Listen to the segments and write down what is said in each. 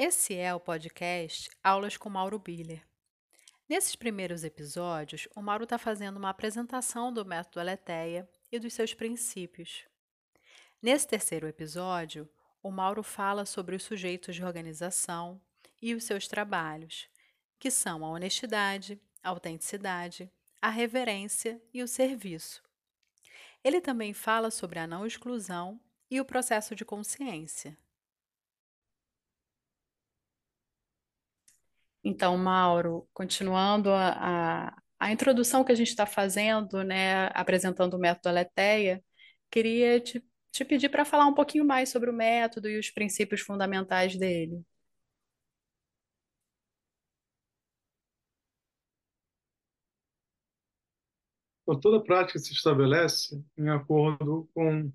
Esse é o podcast Aulas com Mauro Biller. Nesses primeiros episódios, o Mauro está fazendo uma apresentação do método Aletheia e dos seus princípios. Nesse terceiro episódio, o Mauro fala sobre os sujeitos de organização e os seus trabalhos, que são a honestidade, a autenticidade, a reverência e o serviço. Ele também fala sobre a não exclusão e o processo de consciência. Então, Mauro, continuando a, a, a introdução que a gente está fazendo, né, apresentando o método Aletheia, queria te, te pedir para falar um pouquinho mais sobre o método e os princípios fundamentais dele. Então, toda prática se estabelece em acordo com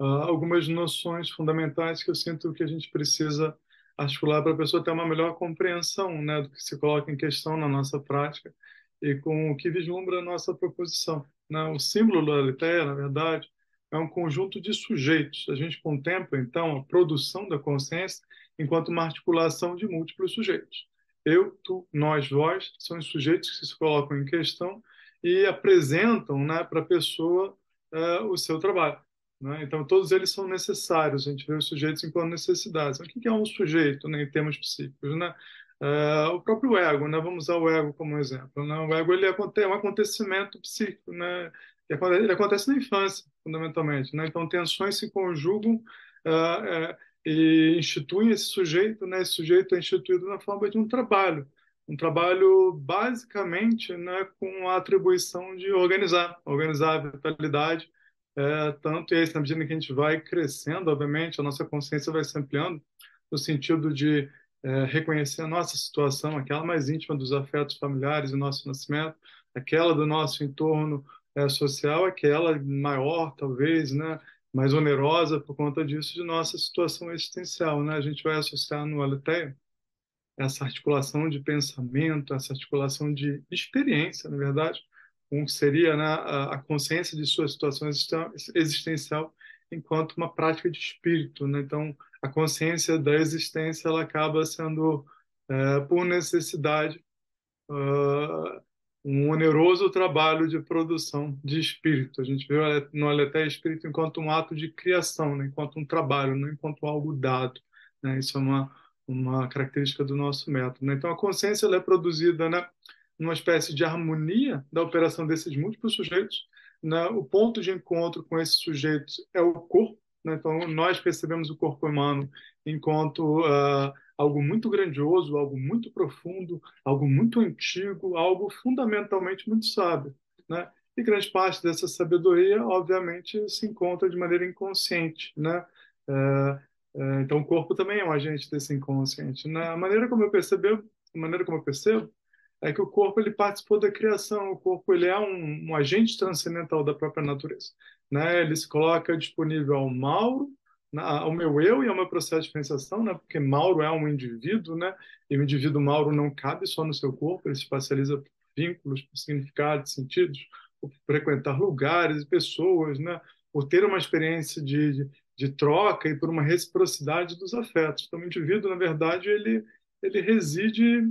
uh, algumas noções fundamentais que eu sinto que a gente precisa articular para a pessoa ter uma melhor compreensão né, do que se coloca em questão na nossa prática e com o que vislumbra a nossa proposição. Né? O símbolo da Aletheia, na verdade, é um conjunto de sujeitos. A gente contempla, então, a produção da consciência enquanto uma articulação de múltiplos sujeitos. Eu, tu, nós, vós, são os sujeitos que se colocam em questão e apresentam né, para a pessoa uh, o seu trabalho. Né? Então, todos eles são necessários, a gente vê os sujeitos enquanto necessidades. Então, o que é um sujeito né, em termos psíquicos? Né? Uh, o próprio ego, né? vamos usar o ego como exemplo. Né? O ego ele é um acontecimento psíquico, né? ele acontece na infância, fundamentalmente. Né? Então, tensões se conjugam uh, uh, e instituem esse sujeito, né? esse sujeito é instituído na forma de um trabalho um trabalho basicamente né, com a atribuição de organizar, organizar a vitalidade, é, tanto esse, na medida que a gente vai crescendo, obviamente, a nossa consciência vai se ampliando, no sentido de é, reconhecer a nossa situação, aquela mais íntima dos afetos familiares e nosso nascimento, aquela do nosso entorno é, social, aquela maior, talvez, né, mais onerosa por conta disso, de nossa situação existencial. Né? A gente vai associar no Aletheia essa articulação de pensamento, essa articulação de experiência, na verdade, que seria né, a consciência de sua situação existencial enquanto uma prática de espírito. Né? Então, a consciência da existência ela acaba sendo, é, por necessidade, uh, um oneroso trabalho de produção de espírito. A gente vê no Aleté espírito enquanto um ato de criação, né? enquanto um trabalho, não enquanto algo dado. Né? Isso é uma uma característica do nosso método. Né? Então, a consciência ela é produzida né, numa espécie de harmonia da operação desses múltiplos sujeitos. Né? O ponto de encontro com esses sujeitos é o corpo. Né? Então, nós percebemos o corpo humano enquanto uh, algo muito grandioso, algo muito profundo, algo muito antigo, algo fundamentalmente muito sábio. Né? E grande parte dessa sabedoria, obviamente, se encontra de maneira inconsciente. Né? Uh, é, então, o corpo também é um agente desse inconsciente. Na maneira como eu percebo, maneira como eu percebo, é que o corpo ele participou da criação. O corpo ele é um, um agente transcendental da própria natureza. Né? Ele se coloca disponível ao Mauro, ao meu eu e ao meu processo de diferenciação, né? Porque Mauro é um indivíduo, né? E o indivíduo Mauro não cabe só no seu corpo, ele se espacializa por vínculos, por significados, sentidos, por frequentar lugares e pessoas, né? Por ter uma experiência de, de de troca e por uma reciprocidade dos afetos. Então, o indivíduo, na verdade, ele, ele reside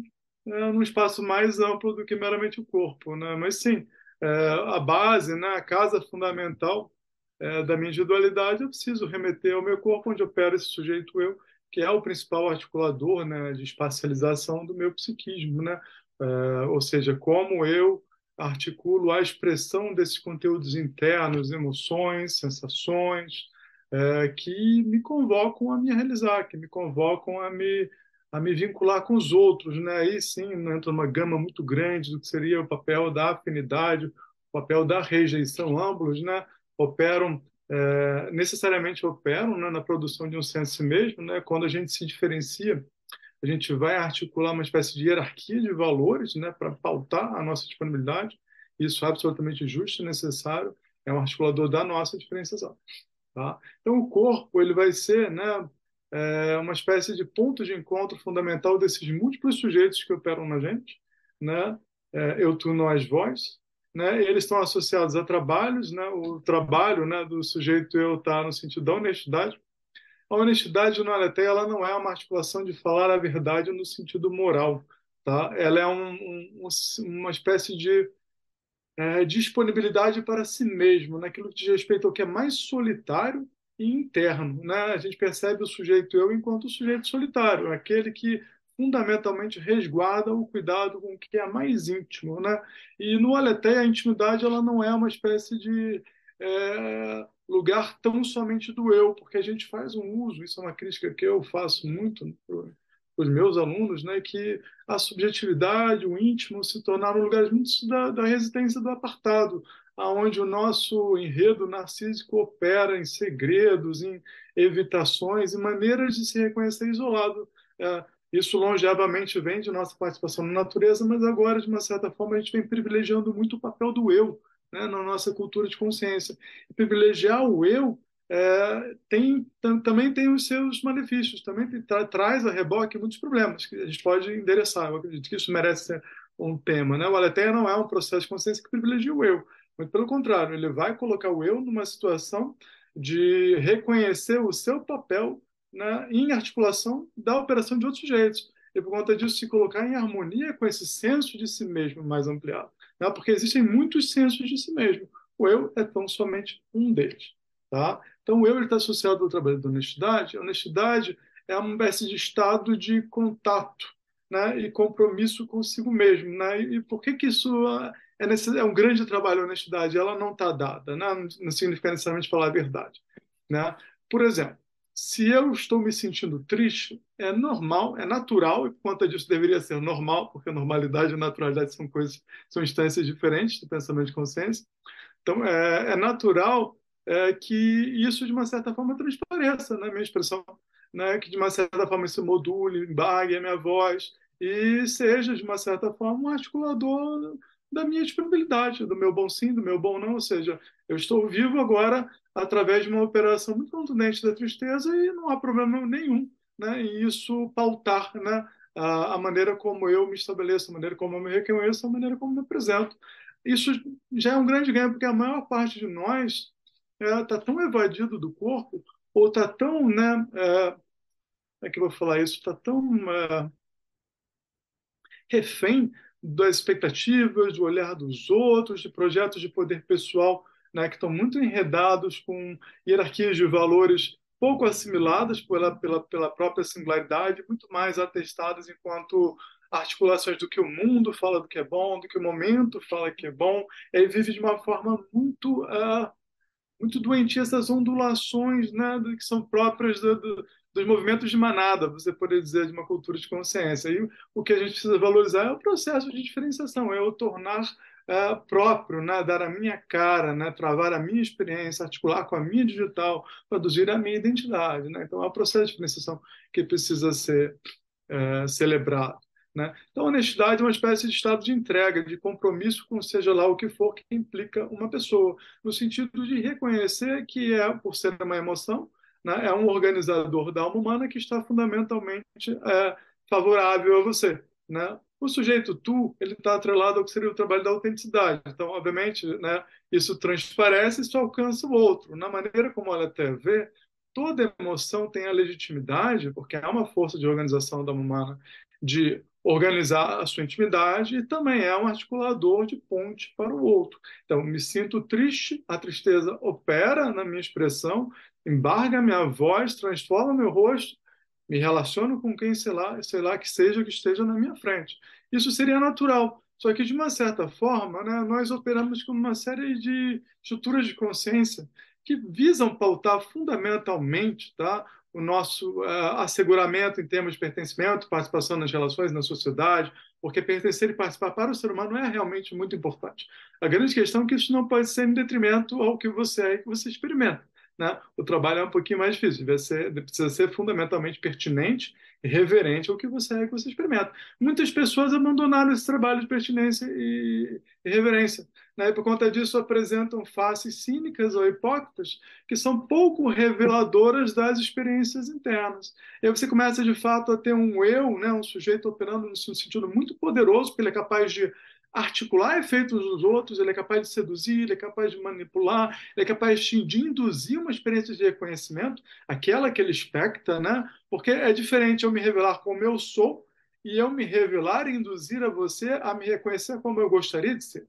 é, num espaço mais amplo do que meramente o corpo. Né? Mas, sim, é, a base, né, a casa fundamental é, da minha individualidade, eu preciso remeter ao meu corpo, onde opera esse sujeito eu, que é o principal articulador né, de espacialização do meu psiquismo. Né? É, ou seja, como eu articulo a expressão desses conteúdos internos, emoções, sensações, é, que me convocam a me realizar, que me convocam a me, a me vincular com os outros. Né? Aí sim entra uma gama muito grande do que seria o papel da afinidade, o papel da rejeição. Ambos né? operam, é, necessariamente operam né? na produção de um senso mesmo. Né? Quando a gente se diferencia, a gente vai articular uma espécie de hierarquia de valores né? para pautar a nossa disponibilidade. Isso é absolutamente justo e necessário, é um articulador da nossa diferenciação. Tá? Então, o corpo ele vai ser né, é, uma espécie de ponto de encontro fundamental desses múltiplos sujeitos que operam na gente, né? É, eu, tu, nós, vós. Né? eles estão associados a trabalhos, né? o trabalho né, do sujeito eu está no sentido da honestidade, a honestidade no Aletheia ela não é uma articulação de falar a verdade no sentido moral, tá? Ela é um, um, uma espécie de é, disponibilidade para si mesmo, naquilo que diz respeito ao que é mais solitário interno. Né? A gente percebe o sujeito eu enquanto sujeito solitário, aquele que fundamentalmente resguarda o cuidado com o que é mais íntimo. Né? E no Aletheia, a intimidade ela não é uma espécie de é, lugar tão somente do eu, porque a gente faz um uso, isso é uma crítica que eu faço muito os meus alunos, né, que a subjetividade, o íntimo se tornaram lugares muito da, da residência do apartado, aonde o nosso enredo narcísico opera em segredos, em evitações, em maneiras de se reconhecer isolado. É, isso longevamente vem de nossa participação na natureza, mas agora, de uma certa forma, a gente vem privilegiando muito o papel do eu né, na nossa cultura de consciência. E privilegiar o eu é, tem, também tem os seus malefícios, também tra, traz a reboque muitos problemas que a gente pode endereçar. Eu acredito que isso merece ser um tema. Né? O Aletheia não é um processo de consciência que privilegia o eu, muito pelo contrário, ele vai colocar o eu numa situação de reconhecer o seu papel né, em articulação da operação de outros sujeitos. E por conta disso, se colocar em harmonia com esse senso de si mesmo mais ampliado. Né? Porque existem muitos sensos de si mesmo. O eu é tão somente um deles. Tá? Então, o eu está associado ao trabalho da honestidade. A honestidade é uma espécie de estado de contato né, e compromisso consigo mesmo. Né? E por que, que isso é, é um grande trabalho, a honestidade? Ela não está dada, né? não significa necessariamente falar a verdade. Né? Por exemplo, se eu estou me sentindo triste, é normal, é natural, e por conta disso deveria ser normal, porque normalidade e naturalidade são coisas, são instâncias diferentes do pensamento de consciência. Então, é, é natural é, que isso, de uma certa forma, transpareça na né, minha expressão, né, que, de uma certa forma, isso module, embargue a minha voz e seja, de uma certa forma, um articulador da minha disponibilidade, do meu bom sim, do meu bom não, ou seja, eu estou vivo agora através de uma operação muito contundente da tristeza e não há problema nenhum né, em isso pautar né, a, a maneira como eu me estabeleço, a maneira como eu me reconheço, a maneira como me apresento. Isso já é um grande ganho, porque a maior parte de nós está é, tá tão evadido do corpo, ou está tão, né, é, como é que eu vou falar isso, está tão é, refém das expectativas, do olhar dos outros, de projetos de poder pessoal né, que estão muito enredados com hierarquias de valores pouco assimiladas pela, pela, pela própria singularidade, muito mais atestadas enquanto articulações do que o mundo fala do que é bom, do que o momento fala que é bom, e vive de uma forma muito uh, muito doentia essas ondulações né, que são próprias do, do, dos movimentos de manada, você poderia dizer, de uma cultura de consciência. E o que a gente precisa valorizar é o processo de diferenciação, é o tornar é, próprio, né, dar a minha cara, né, travar a minha experiência, articular com a minha digital, produzir a minha identidade. Né? Então, é o processo de diferenciação que precisa ser é, celebrado. Né? Então, honestidade é uma espécie de estado de entrega, de compromisso com seja lá o que for que implica uma pessoa, no sentido de reconhecer que é, por ser uma emoção, né, é um organizador da alma humana que está fundamentalmente é, favorável a você. Né? O sujeito tu, ele está atrelado ao que seria o trabalho da autenticidade. Então, obviamente, né, isso transparece isso alcança o outro. Na maneira como ela até vê, toda emoção tem a legitimidade, porque é uma força de organização da alma humana, de organizar a sua intimidade e também é um articulador de ponte para o outro. Então, me sinto triste, a tristeza opera na minha expressão, embarga minha voz, transforma meu rosto, me relaciono com quem sei lá, sei lá que seja que esteja na minha frente. Isso seria natural. Só que, de uma certa forma, né, nós operamos com uma série de estruturas de consciência que visam pautar fundamentalmente tá, o nosso uh, asseguramento em termos de pertencimento, participação nas relações, na sociedade, porque pertencer e participar para o ser humano é realmente muito importante. A grande questão é que isso não pode ser em detrimento ao que você é e que você experimenta. Né? O trabalho é um pouquinho mais difícil, ser, precisa ser fundamentalmente pertinente e reverente ao que você é que você experimenta. Muitas pessoas abandonaram esse trabalho de pertinência e, e reverência né? e por conta disso apresentam faces cínicas ou hipócritas que são pouco reveladoras das experiências internas. E aí você começa de fato a ter um eu, né? um sujeito operando no sentido muito poderoso, porque ele é capaz de articular efeitos dos outros, ele é capaz de seduzir, ele é capaz de manipular, ele é capaz de induzir uma experiência de reconhecimento, aquela que ele expecta, né? Porque é diferente eu me revelar como eu sou e eu me revelar e induzir a você a me reconhecer como eu gostaria de ser.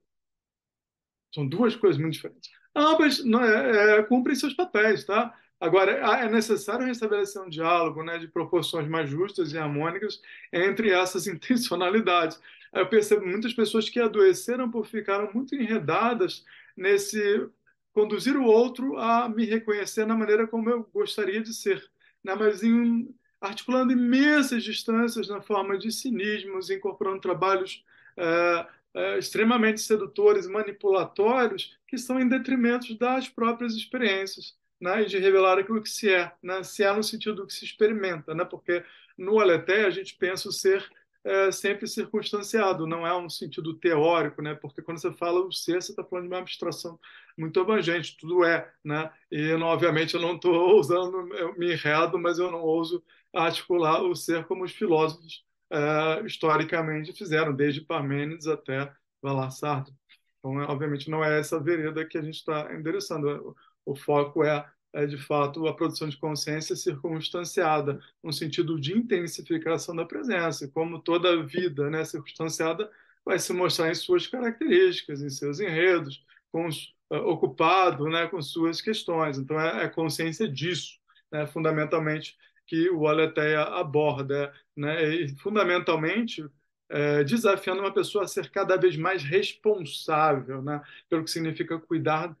São duas coisas muito diferentes. Ambas é, é, cumprem seus papéis, tá? Agora, é necessário restabelecer um diálogo né, de proporções mais justas e harmônicas entre essas intencionalidades. Eu percebo muitas pessoas que adoeceram por ficaram muito enredadas nesse conduzir o outro a me reconhecer na maneira como eu gostaria de ser, né? mas em, articulando imensas distâncias na forma de cinismos, incorporando trabalhos é, é, extremamente sedutores manipulatórios que estão em detrimento das próprias experiências né, e de revelar aquilo que se é, né, se é no sentido do que se experimenta, né, porque no Aleté a gente pensa o ser é, sempre circunstanciado, não é um sentido teórico, né, porque quando você fala o ser, você está falando de uma abstração muito abrangente, tudo é, né, e não, obviamente eu não estou usando, eu me enredo, mas eu não ouso articular o ser como os filósofos é, historicamente fizeram, desde Parmênides até Valar Sartre. Então, obviamente, não é essa vereda que a gente está endereçando. O foco é, é, de fato, a produção de consciência circunstanciada, no sentido de intensificação da presença. Como toda vida né, circunstanciada vai se mostrar em suas características, em seus enredos, com, uh, ocupado né, com suas questões. Então, é, é consciência disso, né, fundamentalmente, que o Aletheia aborda. Né, e, fundamentalmente, é, desafiando uma pessoa a ser cada vez mais responsável né, pelo que significa cuidar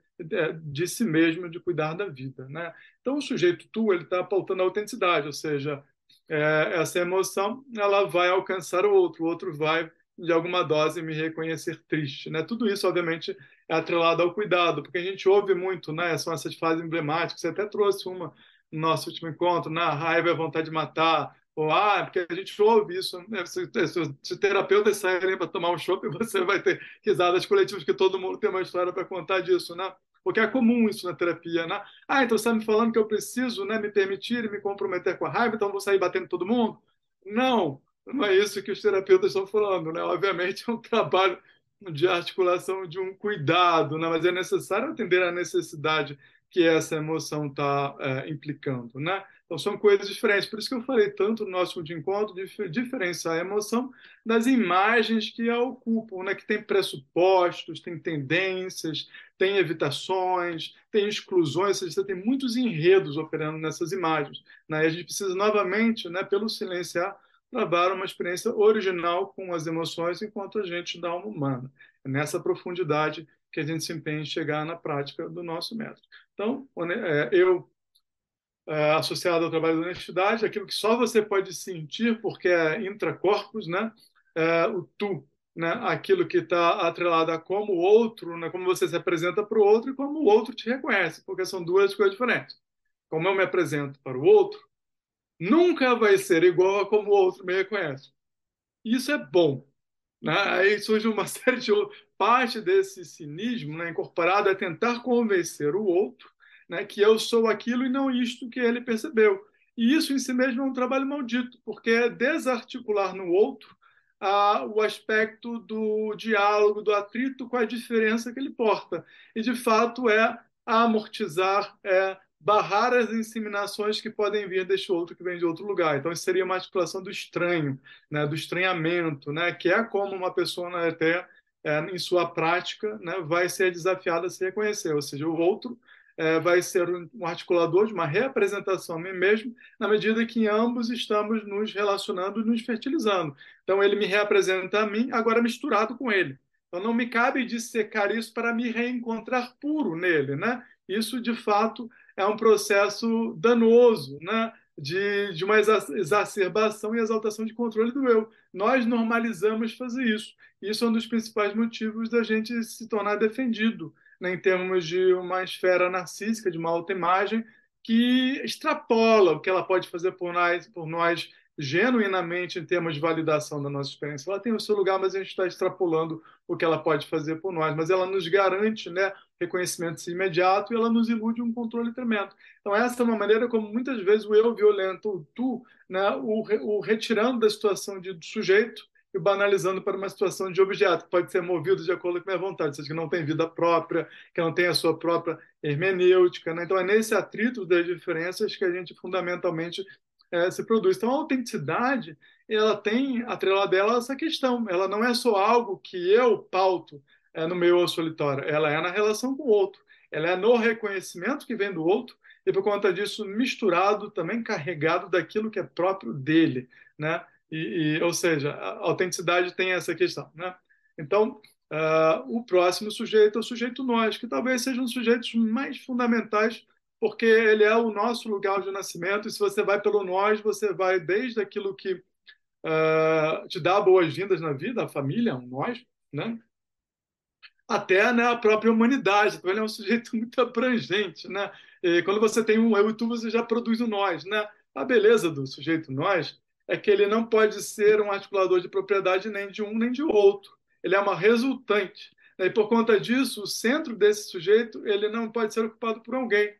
de si mesmo, de cuidar da vida. Né? Então, o sujeito tu ele está pautando a autenticidade, ou seja, é, essa emoção ela vai alcançar o outro, o outro vai de alguma dose me reconhecer triste, né? Tudo isso, obviamente, é atrelado ao cuidado, porque a gente ouve muito, né? São essas fases emblemáticas. Você até trouxe uma no nosso último encontro, na né? raiva a vontade de matar, ou ah, porque a gente ouve isso. Né? Se, se, se terapeutas para tomar um chopp, você vai ter risadas coletivas, que todo mundo tem uma história para contar disso, né? Porque é comum isso na terapia, né? Ah, então você está me falando que eu preciso né, me permitir e me comprometer com a raiva, então vou sair batendo todo mundo? Não, não é isso que os terapeutas estão falando, né? Obviamente é um trabalho de articulação de um cuidado, né? mas é necessário atender à necessidade que essa emoção está é, implicando, né? Então são coisas diferentes. Por isso que eu falei tanto no nosso último encontro de diferenciar a emoção das imagens que a ocupam, né? Que tem pressupostos, tem tendências, tem evitações, tem exclusões, você tem muitos enredos operando nessas imagens. Né? E a gente precisa novamente, né, pelo silenciar, trabalhar uma experiência original com as emoções enquanto a gente dá uma humana. É nessa profundidade que a gente se empenha em chegar na prática do nosso método. Então, é, eu, é, associado ao trabalho da honestidade, aquilo que só você pode sentir, porque é intracorpus, né? É, o tu, né, aquilo que está atrelado a como o outro, né, como você se apresenta para o outro e como o outro te reconhece, porque são duas coisas diferentes. Como eu me apresento para o outro, nunca vai ser igual a como o outro me reconhece. Isso é bom. Né? Aí surge uma série de parte desse cinismo né, incorporado é tentar convencer o outro né, que eu sou aquilo e não isto que ele percebeu. E isso em si mesmo é um trabalho maldito, porque é desarticular no outro o aspecto do diálogo, do atrito com a diferença que ele porta. E, de fato, é amortizar, é barrar as inseminações que podem vir deste outro que vem de outro lugar. Então, isso seria uma articulação do estranho, né, do estranhamento, né, que é como uma pessoa até é, em sua prática né, vai ser desafiada a se reconhecer, ou seja, o outro é, vai ser um articulador de uma representação a mim mesmo, na medida que ambos estamos nos relacionando nos fertilizando. Então, ele me representa a mim, agora misturado com ele. Então, não me cabe dissecar isso para me reencontrar puro nele. Né? Isso, de fato, é um processo danoso, né? de, de uma exacerbação e exaltação de controle do eu. Nós normalizamos fazer isso. Isso é um dos principais motivos da gente se tornar defendido né, em termos de uma esfera narcísica, de uma autoimagem, que extrapola o que ela pode fazer por nós, por nós genuinamente em termos de validação da nossa experiência. Ela tem o seu lugar, mas a gente está extrapolando o que ela pode fazer por nós. Mas ela nos garante né, reconhecimento imediato e ela nos ilude um controle tremendo. Então, essa é uma maneira como muitas vezes o eu violento, o tu, né, o, o retirando da situação de sujeito e banalizando para uma situação de objeto, que pode ser movido de acordo com a minha vontade, ou seja, que não tem vida própria, que não tem a sua própria hermenêutica. Né? Então, é nesse atrito das diferenças que a gente fundamentalmente é, se produz. Então, a autenticidade, ela tem atrelada dela essa questão. Ela não é só algo que eu pauto é, no meu solitário, ela é na relação com o outro. Ela é no reconhecimento que vem do outro e, por conta disso, misturado, também carregado daquilo que é próprio dele. Né? E, e, ou seja, a autenticidade tem essa questão. Né? Então, uh, o próximo sujeito é o sujeito nós, que talvez sejam os sujeitos mais fundamentais porque ele é o nosso lugar de nascimento. E se você vai pelo nós, você vai desde aquilo que uh, te dá boas-vindas na vida, a família, um nós, né? até né, a própria humanidade. Então, ele é um sujeito muito abrangente. Né? E quando você tem um eu e tu, você já produz um nós. Né? A beleza do sujeito nós é que ele não pode ser um articulador de propriedade nem de um nem de outro. Ele é uma resultante. E por conta disso, o centro desse sujeito ele não pode ser ocupado por alguém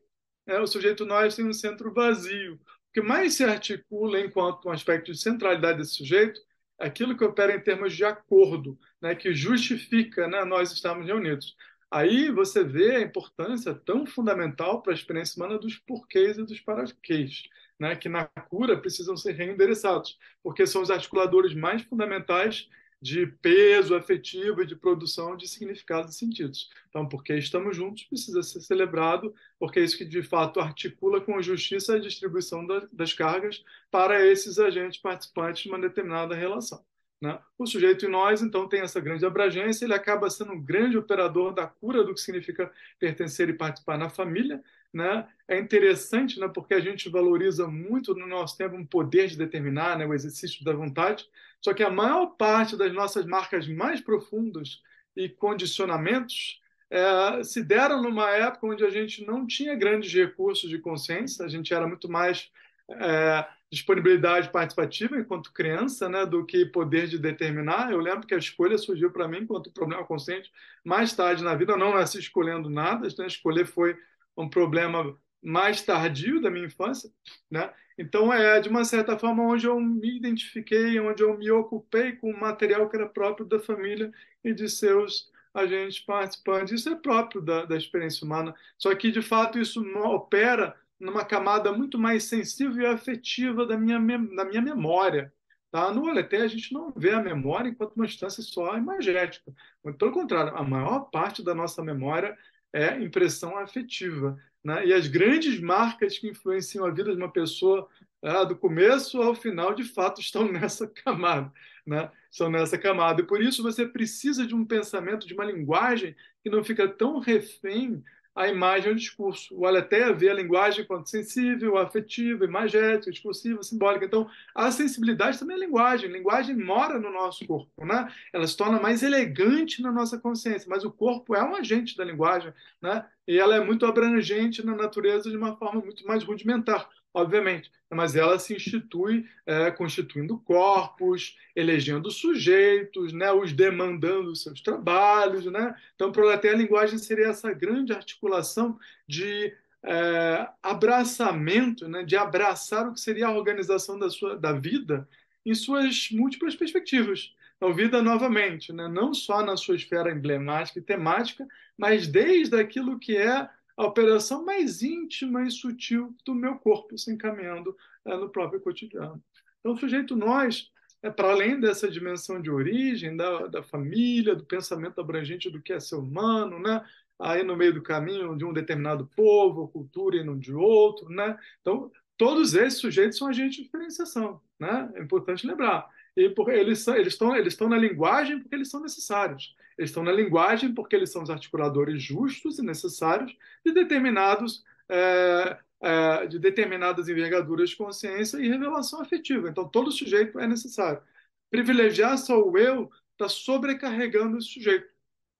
é, o sujeito nós tem um centro vazio. O que mais se articula enquanto um aspecto de centralidade desse sujeito é aquilo que opera em termos de acordo, né, que justifica né, nós estarmos reunidos. Aí você vê a importância tão fundamental para a experiência humana dos porquês e dos paraquês, né, que na cura precisam ser reendereçados, porque são os articuladores mais fundamentais de peso afetivo e de produção de significados e sentidos. Então, porque estamos juntos, precisa ser celebrado, porque é isso que de fato articula com a justiça a distribuição das cargas para esses agentes participantes de uma determinada relação. Né? O sujeito em nós, então, tem essa grande abrangência, ele acaba sendo um grande operador da cura do que significa pertencer e participar na família. Né? É interessante, né, porque a gente valoriza muito no nosso tempo um poder de determinar, né, o exercício da vontade, só que a maior parte das nossas marcas mais profundas e condicionamentos é, se deram numa época onde a gente não tinha grandes recursos de consciência, a gente era muito mais é, disponibilidade participativa enquanto criança, né, do que poder de determinar. Eu lembro que a escolha surgiu para mim enquanto problema consciente mais tarde na vida. Não nasci escolhendo nada, né? escolher foi um problema mais tardio da minha infância, né? Então é de uma certa forma onde eu me identifiquei, onde eu me ocupei com o material que era próprio da família e de seus agentes participantes. Isso é próprio da, da experiência humana. Só que de fato isso opera numa camada muito mais sensível e afetiva da minha, da minha memória. Tá? No Oleté, a gente não vê a memória enquanto uma instância só imagética. Pelo contrário, a maior parte da nossa memória é impressão afetiva. Né? E as grandes marcas que influenciam a vida de uma pessoa ah, do começo ao final, de fato, estão nessa camada. Né? Estão nessa camada. E por isso você precisa de um pensamento, de uma linguagem que não fica tão refém a imagem e o discurso. O Aletheia vê a linguagem enquanto sensível, afetiva, imagética, discursiva, simbólica. Então, a sensibilidade também é linguagem. A linguagem mora no nosso corpo, né? Ela se torna mais elegante na nossa consciência, mas o corpo é um agente da linguagem, né? E ela é muito abrangente na natureza de uma forma muito mais rudimentar obviamente, mas ela se institui é, constituindo corpos, elegendo sujeitos, né, os demandando seus trabalhos. Né? Então, proletária a linguagem seria essa grande articulação de é, abraçamento, né, de abraçar o que seria a organização da, sua, da vida em suas múltiplas perspectivas. Então, vida novamente, né, não só na sua esfera emblemática e temática, mas desde aquilo que é a operação mais íntima e sutil do meu corpo se encaminhando é, no próprio cotidiano. Então, o sujeito nós, é, para além dessa dimensão de origem, da, da família, do pensamento abrangente do que é ser humano, né? aí no meio do caminho de um determinado povo, cultura e não de outro. Né? Então, todos esses sujeitos são agentes de diferenciação. Né? É importante lembrar. E por, eles, eles, estão, eles estão na linguagem porque eles são necessários. Eles estão na linguagem porque eles são os articuladores justos e necessários de determinados é, é, de determinadas envergaduras de consciência e revelação afetiva. Então, todo sujeito é necessário. Privilegiar só o eu está sobrecarregando esse sujeito.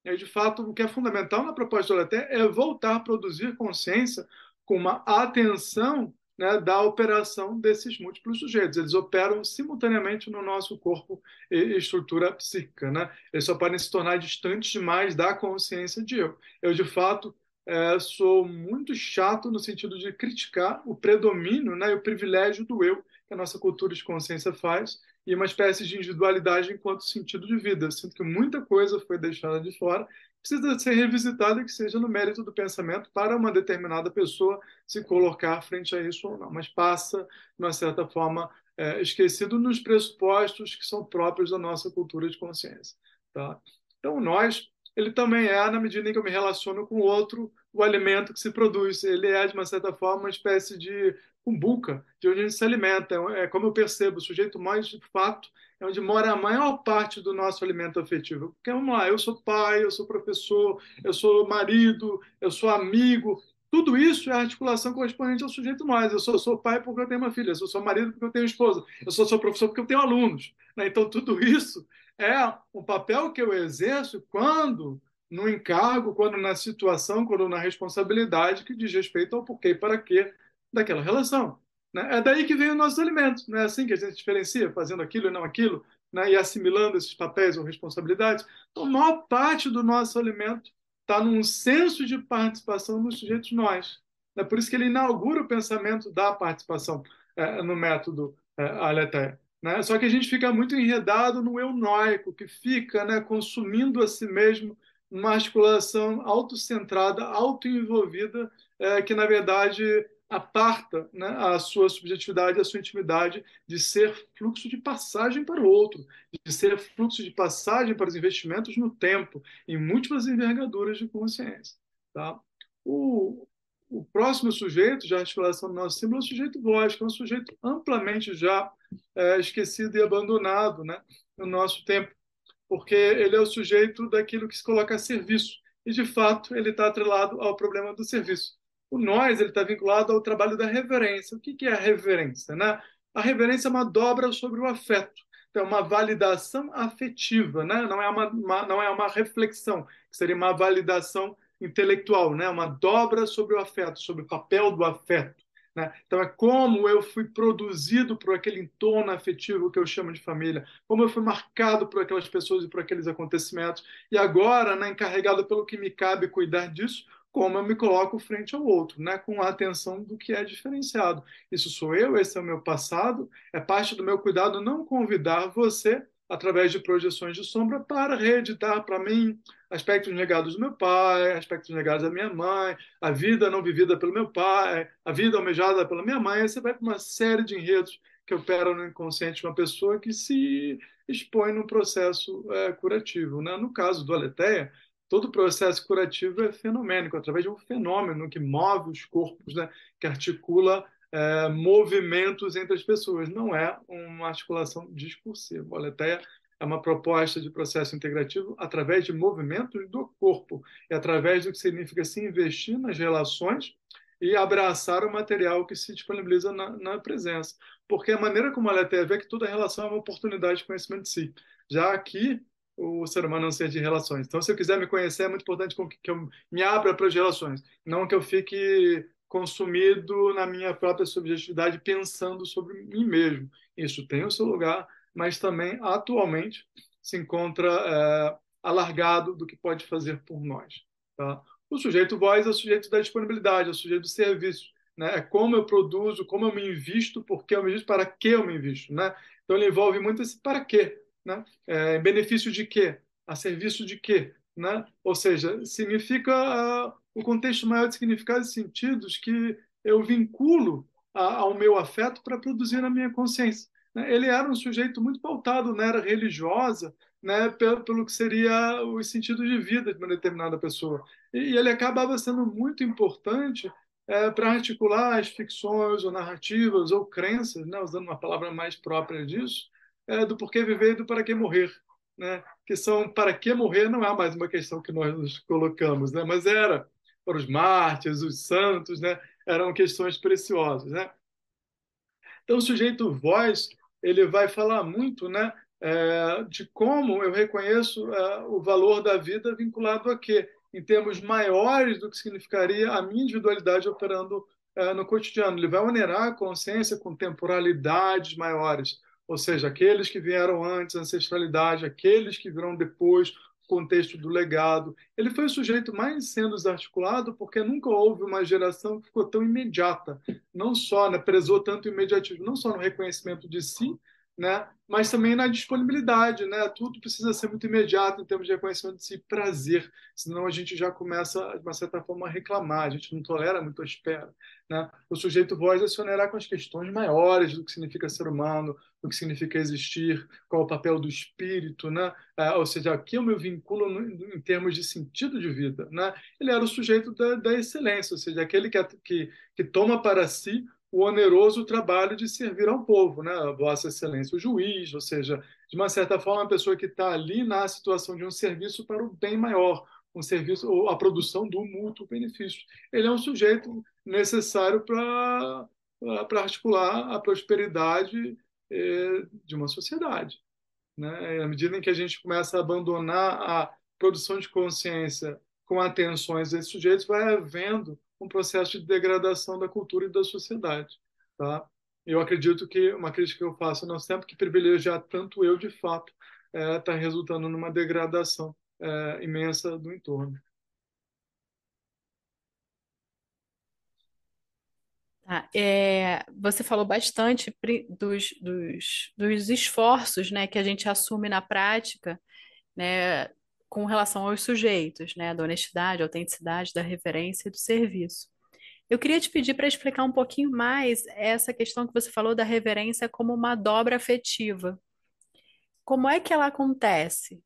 E, de fato, o que é fundamental na proposta do Laté é voltar a produzir consciência com uma atenção né, da operação desses múltiplos sujeitos. Eles operam simultaneamente no nosso corpo e estrutura psíquica. Né? Eles só podem se tornar distantes demais da consciência de eu. Eu, de fato, é, sou muito chato no sentido de criticar o predomínio né, e o privilégio do eu que a nossa cultura de consciência faz e uma espécie de individualidade enquanto sentido de vida. Sinto que muita coisa foi deixada de fora, precisa ser revisitada que seja no mérito do pensamento para uma determinada pessoa se colocar frente a isso ou não, mas passa, de uma certa forma, é, esquecido nos pressupostos que são próprios da nossa cultura de consciência. Tá? Então, nós, ele também é, na medida em que eu me relaciono com o outro, o alimento que se produz. Ele é, de uma certa forma, uma espécie de cumbuca, de onde a gente se alimenta. É como eu percebo, o sujeito mais de fato é onde mora a maior parte do nosso alimento afetivo. Porque vamos lá, eu sou pai, eu sou professor, eu sou marido, eu sou amigo. Tudo isso é articulação correspondente ao sujeito mais. Eu sou, sou pai porque eu tenho uma filha, eu sou, sou marido porque eu tenho esposa, eu sou, sou professor porque eu tenho alunos. Né? Então, tudo isso é um papel que eu exerço quando no encargo, quando na situação, quando na responsabilidade que diz respeito ao porquê e para quê daquela relação. Né? É daí que vem os nossos alimentos. Não é assim que a gente diferencia, fazendo aquilo e não aquilo, né? e assimilando esses papéis ou responsabilidades. Então, a maior parte do nosso alimento está num senso de participação dos sujeitos nós. É por isso que ele inaugura o pensamento da participação é, no método é, Aletheia. Né? Só que a gente fica muito enredado no eu noico, que fica né, consumindo a si mesmo uma articulação autocentrada, autoenvolvida, é, que, na verdade, aparta né, a sua subjetividade, a sua intimidade de ser fluxo de passagem para o outro, de ser fluxo de passagem para os investimentos no tempo, em múltiplas envergaduras de consciência. Tá? O, o próximo sujeito de articulação do nosso símbolo é o sujeito que é um sujeito amplamente já é, esquecido e abandonado né, no nosso tempo, porque ele é o sujeito daquilo que se coloca a serviço, e de fato ele está atrelado ao problema do serviço. O nós ele está vinculado ao trabalho da reverência. O que, que é a reverência? Né? A reverência é uma dobra sobre o afeto. Então, é uma validação afetiva, né? não, é uma, uma, não é uma reflexão, que seria uma validação intelectual, né? uma dobra sobre o afeto, sobre o papel do afeto. Né? Então, é como eu fui produzido por aquele entorno afetivo que eu chamo de família, como eu fui marcado por aquelas pessoas e por aqueles acontecimentos, e agora, né, encarregado pelo que me cabe cuidar disso, como eu me coloco frente ao outro, né, com a atenção do que é diferenciado. Isso sou eu, esse é o meu passado, é parte do meu cuidado não convidar você, através de projeções de sombra, para reeditar para mim aspectos negados do meu pai, aspectos negados da minha mãe, a vida não vivida pelo meu pai, a vida almejada pela minha mãe. Aí você vai para uma série de enredos que operam no inconsciente de uma pessoa que se expõe num processo é, curativo. Né? No caso do Aletheia, todo o processo curativo é fenomênico, através de um fenômeno que move os corpos, né, que articula é, movimentos entre as pessoas. Não é uma articulação discursiva. A Aletheia é uma proposta de processo integrativo através de movimentos do corpo e através do que significa se investir nas relações e abraçar o material que se disponibiliza na, na presença. Porque a maneira como a Aletheia vê é que toda relação é uma oportunidade de conhecimento de si. Já aqui, o ser humano é um ser de relações. Então, se eu quiser me conhecer, é muito importante que eu me abra para as relações, não que eu fique consumido na minha própria subjetividade pensando sobre mim mesmo. Isso tem o seu lugar, mas também atualmente se encontra é, alargado do que pode fazer por nós. Tá? O sujeito voz é o sujeito da disponibilidade, é o sujeito do serviço. Né? É como eu produzo, como eu me invisto, por que eu me invisto, para que eu me invisto. Né? Então ele envolve muito esse para quê né? É, em benefício de quê? A serviço de quê? Né? Ou seja, significa uh, o contexto maior de significados e sentidos que eu vinculo a, ao meu afeto para produzir na minha consciência. Né? Ele era um sujeito muito pautado na era religiosa, né, pelo, pelo que seria o sentido de vida de uma determinada pessoa. E, e ele acabava sendo muito importante é, para articular as ficções ou narrativas ou crenças, né, usando uma palavra mais própria disso, é, do porquê viver e do para que morrer. Né? Que são para que morrer não é mais uma questão que nós nos colocamos, né? mas era para os mártires, os santos, né? eram questões preciosas. Né? Então, o sujeito voz ele vai falar muito né, é, de como eu reconheço é, o valor da vida vinculado a quê? Em termos maiores do que significaria a minha individualidade operando é, no cotidiano. Ele vai onerar a consciência com temporalidades maiores ou seja, aqueles que vieram antes, ancestralidade, aqueles que virão depois, contexto do legado. Ele foi o sujeito mais sendo desarticulado porque nunca houve uma geração que ficou tão imediata, não só, né, prezou tanto imediatismo, não só no reconhecimento de si, né? mas também na disponibilidade. Né? Tudo precisa ser muito imediato em termos de reconhecimento de prazer, senão a gente já começa, de uma certa forma, a reclamar, a gente não tolera muito a espera. Né? O sujeito voz se onerar com as questões maiores do que significa ser humano, do que significa existir, qual é o papel do espírito, né? É, ou seja, aqui eu me vinculo no, em termos de sentido de vida. Né? Ele era o sujeito da, da excelência, ou seja, aquele que, que, que toma para si o oneroso trabalho de servir ao povo, né? Vossa Excelência, o juiz, ou seja, de uma certa forma, a pessoa que está ali na situação de um serviço para o bem maior, um serviço ou a produção do mútuo benefício. Ele é um sujeito necessário para articular a prosperidade eh, de uma sociedade. Né? À medida em que a gente começa a abandonar a produção de consciência com atenções desses sujeitos, vai havendo um processo de degradação da cultura e da sociedade. Tá? Eu acredito que uma crítica que eu faço ao nosso tempo que privilegiar tanto eu, de fato, está é, tá resultando numa degradação é, imensa do entorno. Ah, é, você falou bastante dos, dos, dos esforços né, que a gente assume na prática né, com relação aos sujeitos, né, da honestidade, autenticidade, da reverência e do serviço. Eu queria te pedir para explicar um pouquinho mais essa questão que você falou da reverência como uma dobra afetiva. Como é que ela acontece?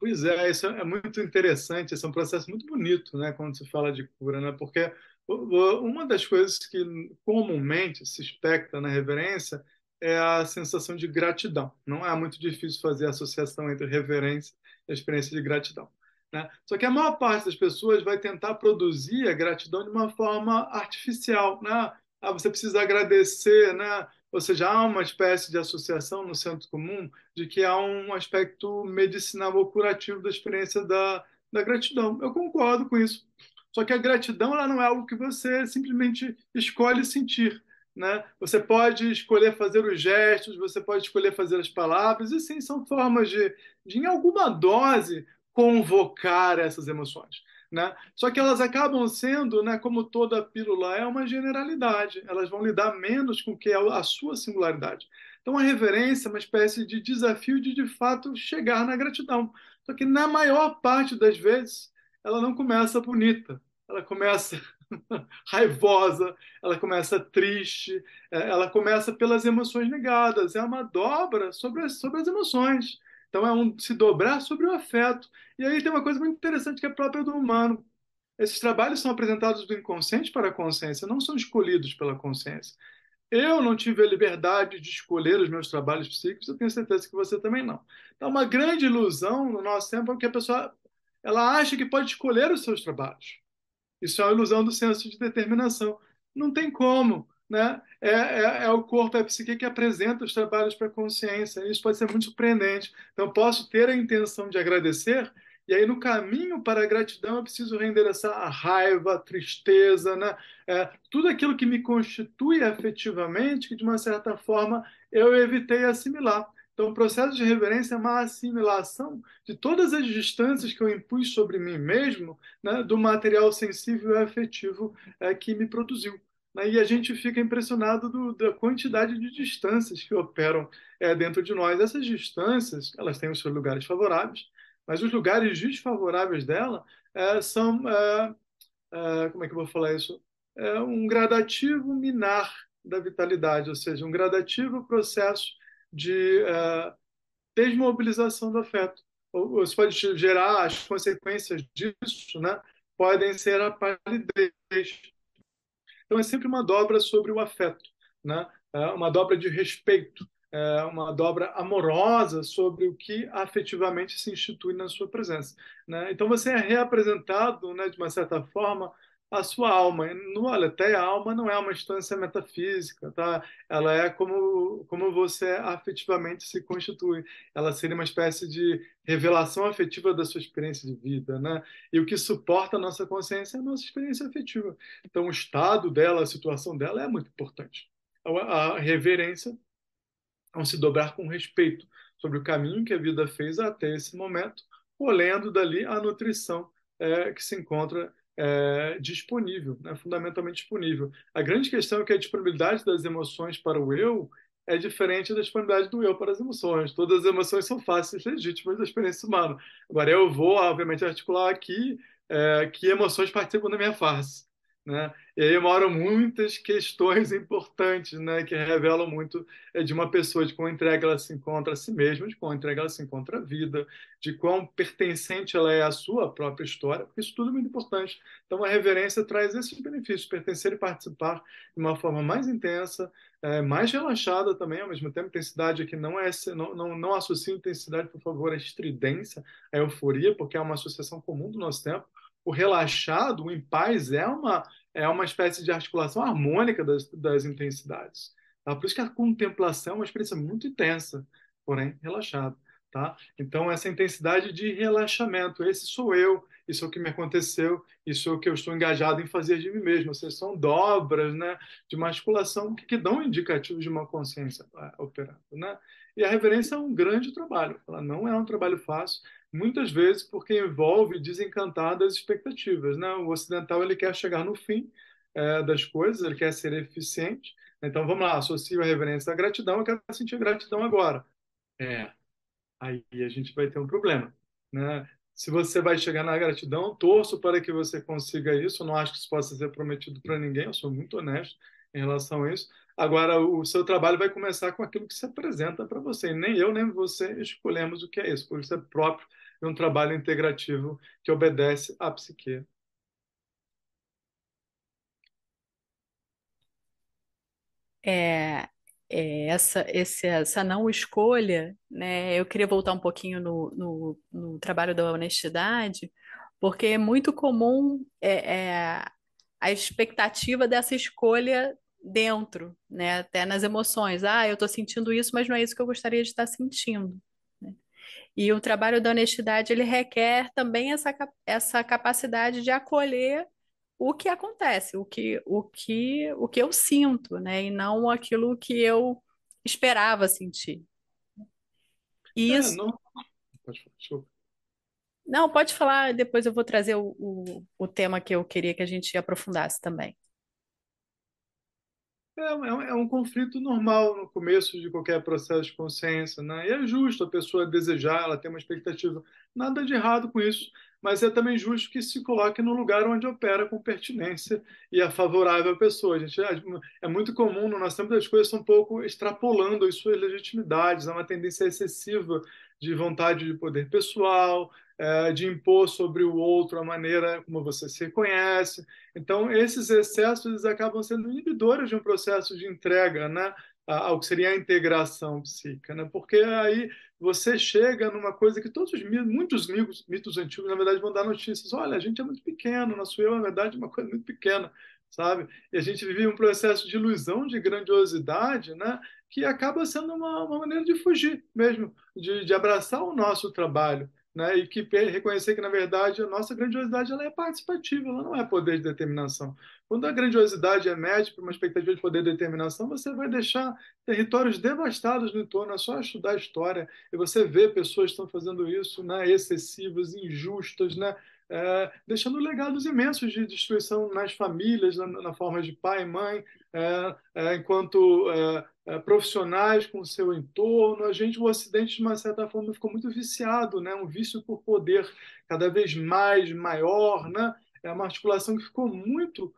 Pois é, isso é muito interessante, esse é um processo muito bonito, né, quando se fala de cura, né? Porque uma das coisas que comumente se expecta na reverência é a sensação de gratidão. Não é muito difícil fazer a associação entre reverência e a experiência de gratidão. Né? Só que a maior parte das pessoas vai tentar produzir a gratidão de uma forma artificial. Né? Ah, você precisa agradecer, né? ou seja, há uma espécie de associação no senso comum de que há um aspecto medicinal ou curativo da experiência da, da gratidão. Eu concordo com isso. Só que a gratidão ela não é algo que você simplesmente escolhe sentir. Né? Você pode escolher fazer os gestos, você pode escolher fazer as palavras, e sim, são formas de, de em alguma dose, convocar essas emoções. Né? Só que elas acabam sendo, né, como toda pílula é, uma generalidade. Elas vão lidar menos com o que é a sua singularidade. Então, a reverência é uma espécie de desafio de, de fato, chegar na gratidão. Só que, na maior parte das vezes, ela não começa bonita. Ela começa raivosa, ela começa triste, é, ela começa pelas emoções negadas, é uma dobra sobre as, sobre as emoções. Então é um se dobrar sobre o afeto. E aí tem uma coisa muito interessante que é própria do humano. Esses trabalhos são apresentados do inconsciente para a consciência, não são escolhidos pela consciência. Eu não tive a liberdade de escolher os meus trabalhos psíquicos, eu tenho certeza que você também não. Então, uma grande ilusão no nosso tempo é que a pessoa ela acha que pode escolher os seus trabalhos. Isso é uma ilusão do senso de determinação. Não tem como. Né? É, é, é, o corpo, é a psique que apresenta os trabalhos para a consciência. Isso pode ser muito surpreendente. Então, posso ter a intenção de agradecer, e aí no caminho para a gratidão eu preciso reendereçar a raiva, a tristeza, né? É, tudo aquilo que me constitui afetivamente, que de uma certa forma eu evitei assimilar. Então, o processo de reverência é uma assimilação de todas as distâncias que eu impus sobre mim mesmo né, do material sensível e afetivo é, que me produziu. Né? E a gente fica impressionado do, da quantidade de distâncias que operam é, dentro de nós. Essas distâncias, elas têm os seus lugares favoráveis, mas os lugares desfavoráveis dela é, são, é, é, como é que eu vou falar isso? É um gradativo minar da vitalidade, ou seja, um gradativo processo de uh, desmobilização do afeto. Isso pode gerar as consequências disso, né? Podem ser a palidez. Então é sempre uma dobra sobre o afeto, né? É uma dobra de respeito, é uma dobra amorosa sobre o que afetivamente se institui na sua presença, né? Então você é reapresentado, né, de uma certa forma, a sua alma. No Aletheia, a alma não é uma instância metafísica, tá? Ela é como, como você afetivamente se constitui. Ela seria uma espécie de revelação afetiva da sua experiência de vida, né? E o que suporta a nossa consciência é a nossa experiência afetiva. Então, o estado dela, a situação dela é muito importante. A, a reverência é um se dobrar com respeito sobre o caminho que a vida fez até esse momento, colhendo dali a nutrição é, que se encontra é, disponível, né? fundamentalmente disponível. A grande questão é que a disponibilidade das emoções para o eu é diferente da disponibilidade do eu para as emoções. Todas as emoções são fáceis e legítimas da experiência humana. Agora, eu vou, obviamente, articular aqui é, que emoções participam da minha face. Né? E aí moram muitas questões importantes, né, que revelam muito é, de uma pessoa, de quão entrega ela se encontra a si mesma, de quão entrega ela se encontra à vida, de quão pertencente ela é à sua própria história, porque isso tudo é muito importante. Então, a reverência traz esses benefícios, pertencer e participar de uma forma mais intensa, é, mais relaxada também, ao mesmo tempo. Intensidade aqui não é, não, não, não associa intensidade, por favor, à estridência, à euforia, porque é uma associação comum do nosso tempo o relaxado, o em paz, é uma, é uma espécie de articulação harmônica das, das intensidades. Tá? Por isso que a contemplação é uma experiência muito intensa, porém relaxada. Tá? Então, essa intensidade de relaxamento, esse sou eu, isso é o que me aconteceu, isso é o que eu estou engajado em fazer de mim mesmo. Ou seja, são dobras né, de uma articulação que, que dão indicativos de uma consciência uh, operando. Né? E a reverência é um grande trabalho, ela não é um trabalho fácil, muitas vezes porque envolve desencantar das expectativas. Né? O ocidental ele quer chegar no fim é, das coisas, ele quer ser eficiente. Então vamos lá, associo a reverência à gratidão, eu quero sentir gratidão agora. É, aí a gente vai ter um problema. Né? Se você vai chegar na gratidão, torço para que você consiga isso. Não acho que isso possa ser prometido para ninguém, eu sou muito honesto em relação a isso. Agora, o seu trabalho vai começar com aquilo que se apresenta para você. Nem eu, nem você escolhemos o que é isso, por isso é próprio de um trabalho integrativo que obedece à psique. É, é, essa, esse, essa não escolha, né? Eu queria voltar um pouquinho no, no, no trabalho da honestidade, porque é muito comum é, é, a expectativa dessa escolha dentro, né? Até nas emoções. Ah, eu estou sentindo isso, mas não é isso que eu gostaria de estar sentindo. Né? E o trabalho da honestidade ele requer também essa, essa capacidade de acolher o que acontece, o que, o que, o que eu sinto, né? E não aquilo que eu esperava sentir. E é, isso. não... Pode falar, desculpa. Não, pode falar, depois eu vou trazer o, o, o tema que eu queria que a gente aprofundasse também. É, é, é, um conflito normal no começo de qualquer processo de consciência, né? E é justo a pessoa desejar, ela ter uma expectativa. Nada de errado com isso, mas é também justo que se coloque no lugar onde opera com pertinência e é favorável à pessoa. Gente, é, é muito comum no nosso tempo as coisas estão um pouco extrapolando as suas legitimidades, há uma tendência excessiva de vontade de poder pessoal, é, de impor sobre o outro a maneira como você se reconhece. Então, esses excessos acabam sendo inibidores de um processo de entrega, né? ao que seria a integração psíquica, né? Porque aí você chega numa coisa que todos os muitos mitos, mitos antigos, na verdade, vão dar notícias. Olha, a gente é muito pequeno, nosso eu, na verdade, é uma coisa muito pequena, sabe? E a gente vive um processo de ilusão, de grandiosidade, né? Que acaba sendo uma, uma maneira de fugir mesmo, de, de abraçar o nosso trabalho né? e que reconhecer que, na verdade, a nossa grandiosidade ela é participativa, ela não é poder de determinação. Quando a grandiosidade é média para uma expectativa de poder de determinação, você vai deixar territórios devastados no entorno, é só estudar a história e você vê pessoas que estão fazendo isso né? excessivas, injustas, né? É, deixando legados imensos de destruição nas famílias, na, na forma de pai e mãe, é, é, enquanto é, é, profissionais com o seu entorno. A gente, o Ocidente, de uma certa forma, ficou muito viciado, né? um vício por poder cada vez mais maior. Né? É uma articulação que ficou muito.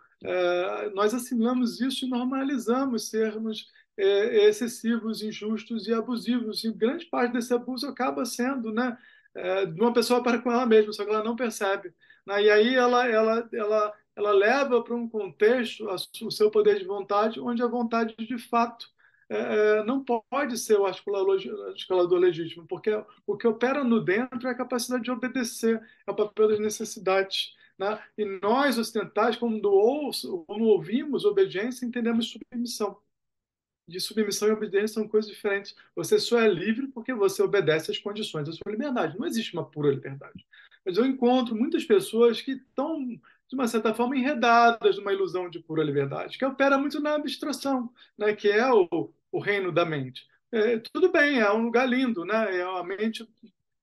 Nós assimilamos isso e normalizamos sermos excessivos, injustos e abusivos. E grande parte desse abuso acaba sendo né, é, de uma pessoa para com ela mesma, só que ela não percebe. Né? E aí ela, ela, ela, ela leva para um contexto o seu poder de vontade, onde a vontade de fato é, é, não pode ser o articulador legítimo, porque o que opera no dentro é a capacidade de obedecer ao papel das necessidades. Né? E nós, ocidentais, quando, ouço, quando ouvimos obediência, entendemos submissão. De submissão e obediência são coisas diferentes. Você só é livre porque você obedece às condições da sua liberdade. Não existe uma pura liberdade. Mas eu encontro muitas pessoas que estão de uma certa forma, enredadas numa ilusão de pura liberdade, que opera muito na abstração, né? que é o, o reino da mente. É, tudo bem, é um lugar lindo, né? É a mente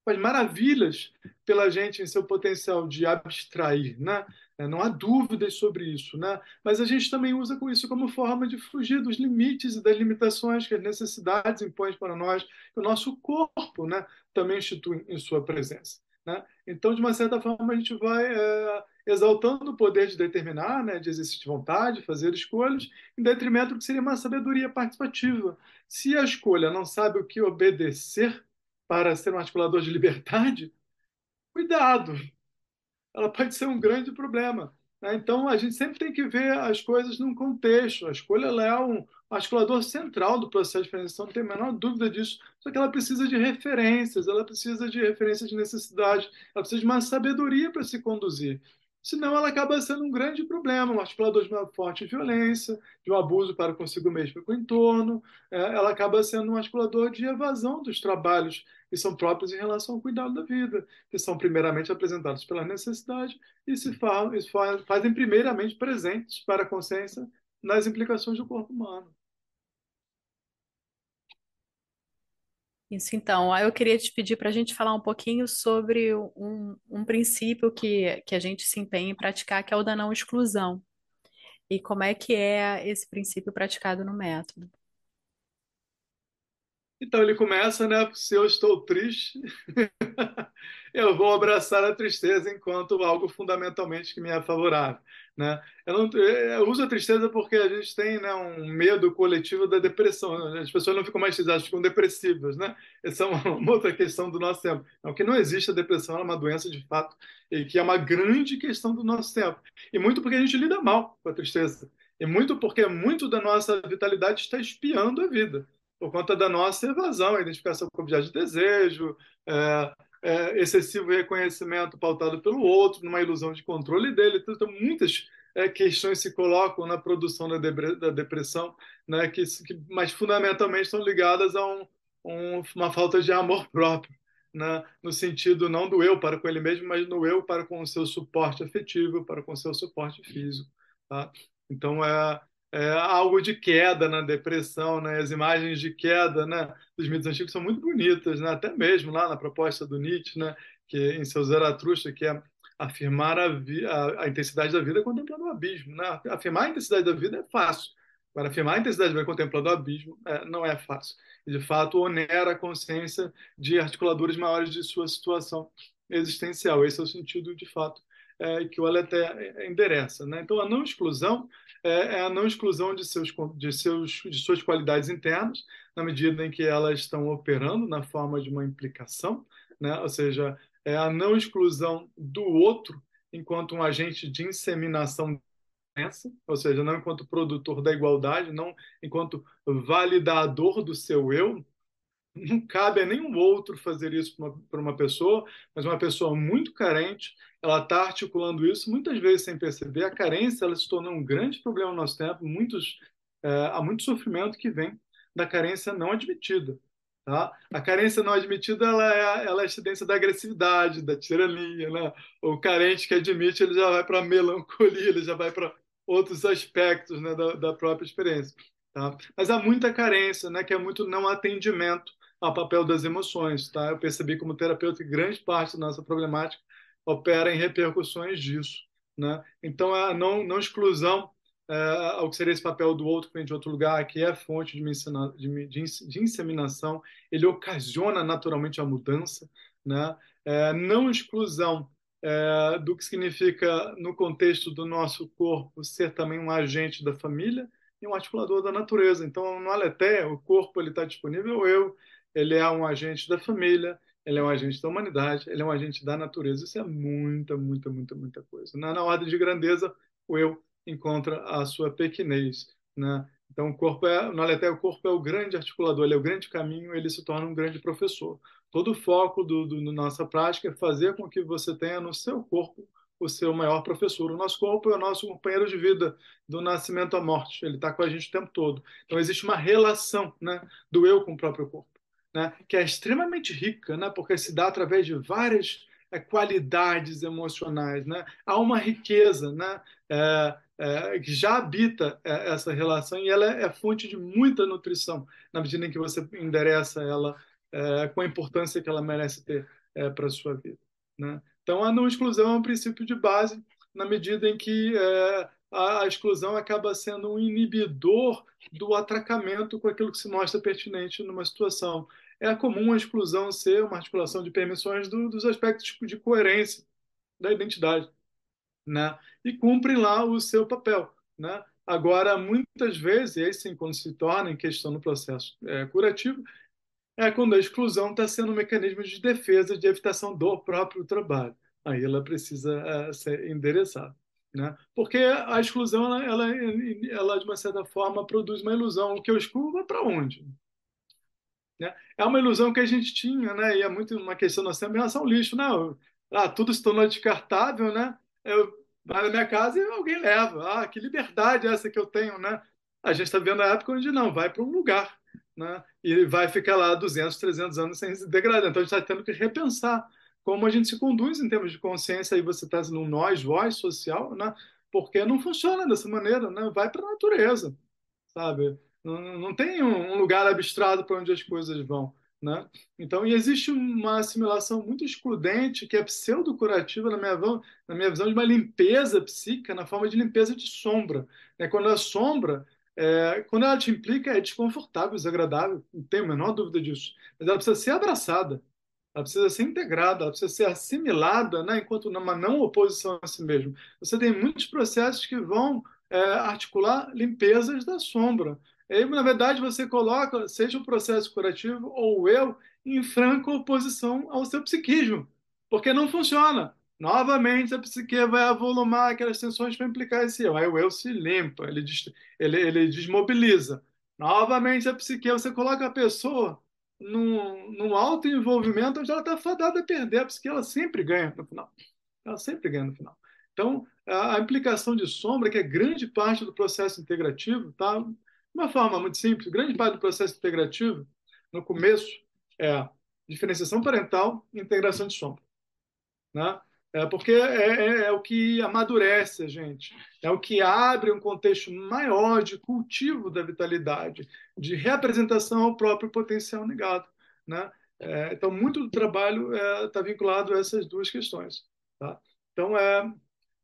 faz maravilhas pela gente em seu potencial de abstrair, né? É, não há dúvidas sobre isso, né? Mas a gente também usa isso como forma de fugir dos limites e das limitações que as necessidades impõem para nós, que o nosso corpo, né, também institui em sua presença. Né? Então, de uma certa forma, a gente vai é, exaltando o poder de determinar, né, de de vontade, fazer escolhas, em detrimento do que seria uma sabedoria participativa. Se a escolha não sabe o que obedecer para ser um articulador de liberdade, cuidado, ela pode ser um grande problema. Né? Então, a gente sempre tem que ver as coisas num contexto. A escolha é um articulador central do processo de diferenciação, não tem a menor dúvida disso. Só que ela precisa de referências, ela precisa de referências de necessidade, ela precisa de uma sabedoria para se conduzir senão ela acaba sendo um grande problema, um articulador de uma forte violência, de um abuso para consigo mesmo e com o entorno, é, ela acaba sendo um articulador de evasão dos trabalhos que são próprios em relação ao cuidado da vida, que são primeiramente apresentados pela necessidade e se fazem primeiramente presentes para a consciência nas implicações do corpo humano. Isso, então, eu queria te pedir para a gente falar um pouquinho sobre um, um princípio que, que a gente se empenha em praticar, que é o da não exclusão. E como é que é esse princípio praticado no método? Então ele começa, né? Se eu estou triste, eu vou abraçar a tristeza enquanto algo fundamentalmente que me é favorável, né? Eu, não, eu uso a tristeza porque a gente tem né, um medo coletivo da depressão. As pessoas não ficam mais tristes, ficam depressivas, né? Essa é uma, outra questão do nosso tempo. Não, que não existe a depressão, é uma doença de fato e que é uma grande questão do nosso tempo. E muito porque a gente lida mal com a tristeza. E muito porque muito da nossa vitalidade está espiando a vida por conta da nossa evasão, a identificação com objeto de desejo, é, é, excessivo reconhecimento pautado pelo outro, numa ilusão de controle dele. Então, muitas é, questões se colocam na produção da, da depressão, né, que, que, mas fundamentalmente estão ligadas a um, um, uma falta de amor próprio, né, no sentido não do eu para com ele mesmo, mas no eu para com o seu suporte afetivo, para com o seu suporte físico. Tá? Então, é, é, algo de queda na depressão, né? As imagens de queda, né, dos mitos antigos são muito bonitas, né? Até mesmo lá na proposta do Nietzsche, né, que em seu Zaratustra, que é afirmar a, a, a, intensidade da vida contemplando o abismo, né? Afirmar a intensidade da vida é fácil, para afirmar a intensidade da vida contemplando o abismo é, não é fácil. De fato, onera a consciência de articuladores maiores de sua situação existencial. Esse é o sentido, de fato, é, que o Aleté endereça. Né? Então, a não exclusão é, é a não exclusão de, seus, de, seus, de suas qualidades internas, na medida em que elas estão operando na forma de uma implicação, né? ou seja, é a não exclusão do outro enquanto um agente de inseminação ou seja, não enquanto produtor da igualdade, não enquanto validador do seu eu, não cabe a nenhum outro fazer isso para uma, uma pessoa, mas uma pessoa muito carente, ela está articulando isso muitas vezes sem perceber. A carência ela se tornou um grande problema no nosso tempo. Muitos, é, há muito sofrimento que vem da carência não admitida. Tá? A carência não admitida ela é, ela é a incidência da agressividade, da tirania. Né? O carente que admite ele já vai para a melancolia, ele já vai para outros aspectos né, da, da própria experiência. Tá? Mas há muita carência, né, que é muito não atendimento ao papel das emoções. Tá? Eu percebi como terapeuta que grande parte da nossa problemática opera em repercussões disso. Né? Então, a não, não exclusão é, ao que seria esse papel do outro que vem de outro lugar, que é fonte de, de, de, de inseminação, ele ocasiona naturalmente a mudança. Né? É, não exclusão é, do que significa, no contexto do nosso corpo, ser também um agente da família e um articulador da natureza. Então, no Aleté, o corpo está disponível, eu, ele é um agente da família, ele é um agente da humanidade, ele é um agente da natureza. Isso é muita, muita, muita, muita coisa. Na, na ordem de grandeza, o eu encontra a sua pequenez. Né? Então, o corpo é, no Aleté, o corpo é o grande articulador, ele é o grande caminho, ele se torna um grande professor. Todo o foco do, do, do nossa prática é fazer com que você tenha no seu corpo o seu maior professor. O nosso corpo é o nosso companheiro de vida, do nascimento à morte. Ele está com a gente o tempo todo. Então, existe uma relação né, do eu com o próprio corpo né, que é extremamente rica, né, porque se dá através de várias é, qualidades emocionais. Né? Há uma riqueza né, é, é, que já habita essa relação e ela é, é fonte de muita nutrição, na medida em que você endereça ela com a importância que ela merece ter para a sua vida. Né? Então, a não exclusão é um princípio de base na medida em que a, exclusão acaba sendo um inibidor do atracamento com aquilo que se mostra pertinente numa situação. É comum a exclusão ser uma articulação de permissões do, dos aspectos de coerência da identidade, né? E cumprem lá o seu papel, né? Agora, muitas vezes, e aí sim, quando se torna em questão no processo é, curativo, é quando a exclusão está sendo um mecanismo de defesa, de evitação do próprio trabalho. Aí ela precisa é, ser endereçada. Né? Porque a exclusão, ela, ela, ela, de uma certa forma, produz uma ilusão. O que eu excluo vai para onde? Né? É uma ilusão que a gente tinha, né? e é muito uma questão nós temos em relação ao lixo. Né? Ah, tudo se tornou descartável, né? Eu vai na minha casa e alguém leva. Ah, que liberdade é essa que eu tenho, né? A gente está vendo a época onde não, vai para um lugar, né? E vai ficar lá 200, 300 anos sem se degradar. Então a gente está tendo que repensar como a gente se conduz em termos de consciência. Aí você está no nós, voz social, né? Porque não funciona dessa maneira, né? Vai para a natureza, sabe? Não, tem um lugar abstrato para onde as coisas vão. Né? Então, existe uma assimilação muito excludente, que é pseudo-curativa, na minha, na minha visão, de uma limpeza psíquica na forma de limpeza de sombra. É Quando a sombra, é, quando ela te implica, é desconfortável, desagradável, não tenho a menor dúvida disso. Mas ela precisa ser abraçada, ela precisa ser integrada, ela precisa ser assimilada, né? enquanto numa não oposição a si mesmo. Você tem muitos processos que vão é, articular limpezas da sombra. Aí, na verdade, você coloca, seja o processo curativo ou eu, em franca oposição ao seu psiquismo, porque não funciona. Novamente, a psique vai avolumar aquelas tensões para implicar esse eu. Aí o eu se limpa, ele, ele, ele desmobiliza. Novamente, a psique, você coloca a pessoa num, num alto envolvimento onde ela está fadada a perder. A psique ela sempre ganha no final. Ela sempre ganha no final. Então, a implicação de sombra, que é grande parte do processo integrativo, tá? Uma forma muito simples, grande parte do processo integrativo, no começo, é diferenciação parental e integração de sombra. Né? É porque é, é, é, o que amadurece a gente, é o que abre um contexto maior de cultivo da vitalidade, de reapresentação ao próprio potencial negado. Né? É, então, muito do trabalho está é, vinculado a essas duas questões. Tá? Então, é,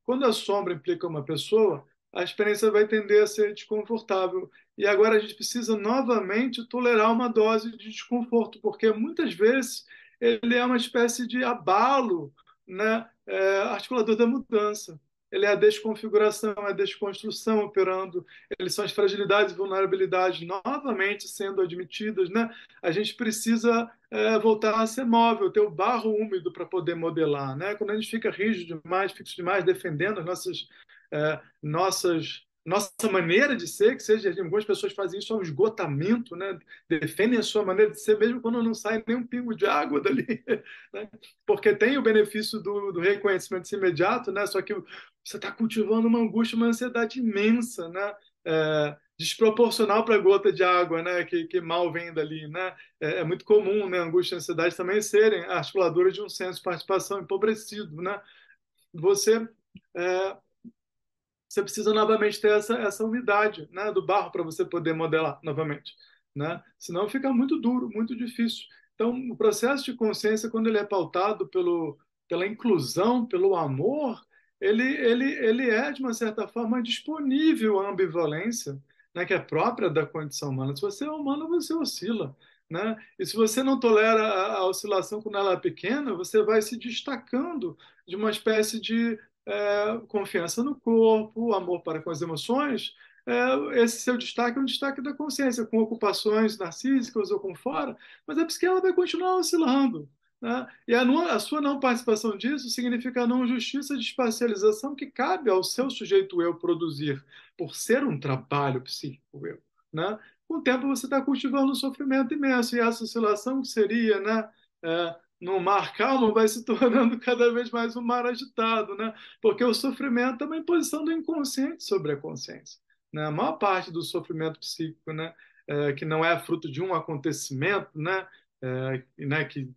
quando a sombra implica uma pessoa, a experiência vai tender a ser desconfortável. E agora a gente precisa novamente tolerar uma dose de desconforto, porque muitas vezes ele é uma espécie de abalo né, é, articulador da mudança. Ele é a desconfiguração, é a desconstrução operando, eles são as fragilidades e vulnerabilidades novamente sendo admitidas. Né? A gente precisa é, voltar a ser móvel, ter o barro úmido para poder modelar. Né? Quando a gente fica rígido demais, fixo demais, defendendo as nossas é, nossas nossa maneira de ser, que seja, algumas pessoas fazem isso ao esgotamento, né? defendem a sua maneira de ser, mesmo quando não sai nem um pingo de água dali, né? porque tem o benefício do, do reconhecimento imediato, né? só que você está cultivando uma angústia, uma ansiedade imensa, né? É, desproporcional para a gota de água né? que, que mal vem dali. Né? É, é muito comum né? angústia e ansiedade também serem articuladoras de um senso de participação empobrecido. Né? Você é, você precisa novamente ter essa, essa umidade né, do barro para você poder modelar novamente. Né? Senão fica muito duro, muito difícil. Então, o processo de consciência, quando ele é pautado pelo, pela inclusão, pelo amor, ele, ele, ele é, de uma certa forma, disponível à ambivalência, né, que é própria da condição humana. Se você é humano, você oscila. Né? E se você não tolera a, a oscilação quando ela é pequena, você vai se destacando de uma espécie de é, confiança no corpo, amor para com as emoções, é, esse seu destaque é um destaque da consciência, com ocupações narcísicas ou com fora, mas a psique ela vai continuar oscilando. Né? E a, a, sua não participação disso significa a não justiça de espacialização que cabe ao seu sujeito eu produzir, por ser um trabalho psíquico eu. Né? Com o tempo você está cultivando um sofrimento imenso, e essa oscilação que seria né, é, no mar calmo vai se tornando cada vez mais um mar agitado, né? Porque o sofrimento é uma imposição do inconsciente sobre a consciência. Né? A maior parte do sofrimento psíquico, né? É, que não é fruto de um acontecimento, né? É, né? Que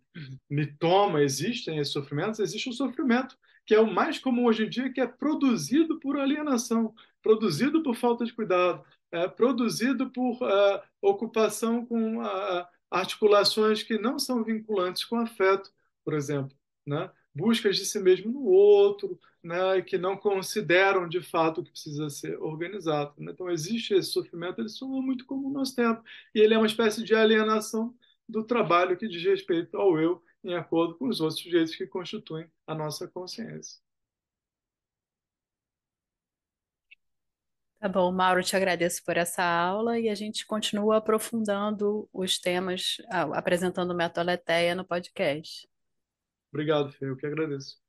me toma, existem esses sofrimentos, existe o sofrimento que é o mais comum hoje em dia, que é produzido por alienação, produzido por falta de cuidado, é, produzido por uh, ocupação com a articulações que não são vinculantes com afeto, por exemplo, né? buscas de si mesmo no outro, né, que não consideram de fato que precisa ser organizado. Né? Então, existe esse sofrimento, ele soa muito comum no nosso tempo, e ele é uma espécie de alienação do trabalho que diz respeito ao eu, em acordo com os outros sujeitos que constituem a nossa consciência. Tá bom, Mauro, te agradeço por essa aula e a gente continua aprofundando os temas, apresentando o método Aletheia no podcast. Obrigado, Fê, eu que agradeço.